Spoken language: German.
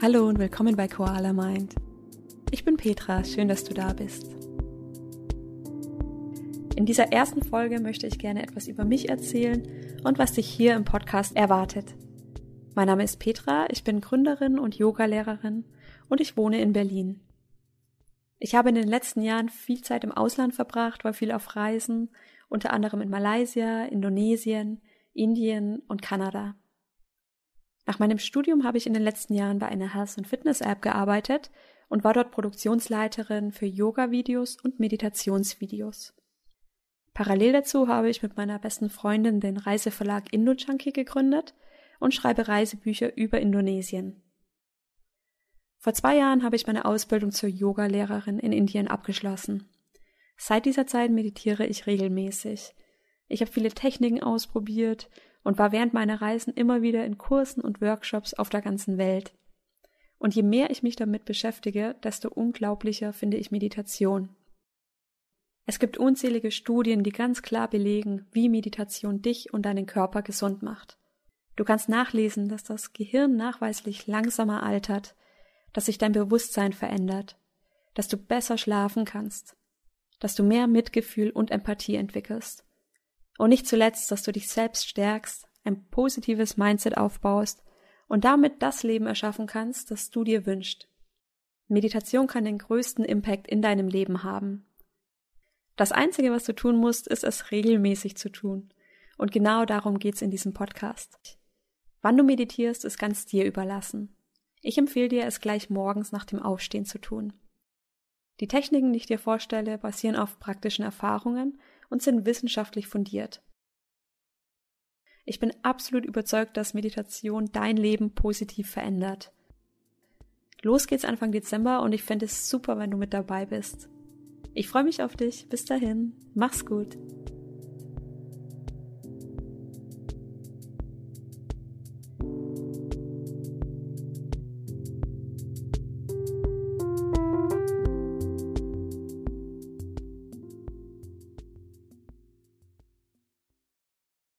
Hallo und willkommen bei Koala Mind. Ich bin Petra, schön, dass du da bist. In dieser ersten Folge möchte ich gerne etwas über mich erzählen und was dich hier im Podcast erwartet. Mein Name ist Petra, ich bin Gründerin und Yogalehrerin und ich wohne in Berlin. Ich habe in den letzten Jahren viel Zeit im Ausland verbracht, war viel auf Reisen, unter anderem in Malaysia, Indonesien, Indien und Kanada. Nach meinem Studium habe ich in den letzten Jahren bei einer Health- und Fitness-App gearbeitet und war dort Produktionsleiterin für Yoga-Videos und Meditationsvideos. Parallel dazu habe ich mit meiner besten Freundin den Reiseverlag IndoJunkie gegründet und schreibe Reisebücher über Indonesien. Vor zwei Jahren habe ich meine Ausbildung zur Yoga-Lehrerin in Indien abgeschlossen. Seit dieser Zeit meditiere ich regelmäßig. Ich habe viele Techniken ausprobiert und war während meiner Reisen immer wieder in Kursen und Workshops auf der ganzen Welt. Und je mehr ich mich damit beschäftige, desto unglaublicher finde ich Meditation. Es gibt unzählige Studien, die ganz klar belegen, wie Meditation dich und deinen Körper gesund macht. Du kannst nachlesen, dass das Gehirn nachweislich langsamer altert, dass sich dein Bewusstsein verändert, dass du besser schlafen kannst, dass du mehr Mitgefühl und Empathie entwickelst. Und nicht zuletzt, dass du dich selbst stärkst, ein positives Mindset aufbaust und damit das Leben erschaffen kannst, das du dir wünschst. Meditation kann den größten Impact in deinem Leben haben. Das Einzige, was du tun musst, ist es regelmäßig zu tun. Und genau darum geht's in diesem Podcast. Wann du meditierst, ist ganz dir überlassen. Ich empfehle dir, es gleich morgens nach dem Aufstehen zu tun. Die Techniken, die ich dir vorstelle, basieren auf praktischen Erfahrungen und sind wissenschaftlich fundiert. Ich bin absolut überzeugt, dass Meditation dein Leben positiv verändert. Los geht's Anfang Dezember und ich fände es super, wenn du mit dabei bist. Ich freue mich auf dich. Bis dahin. Mach's gut.